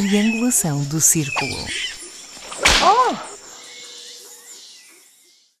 triangulação do círculo.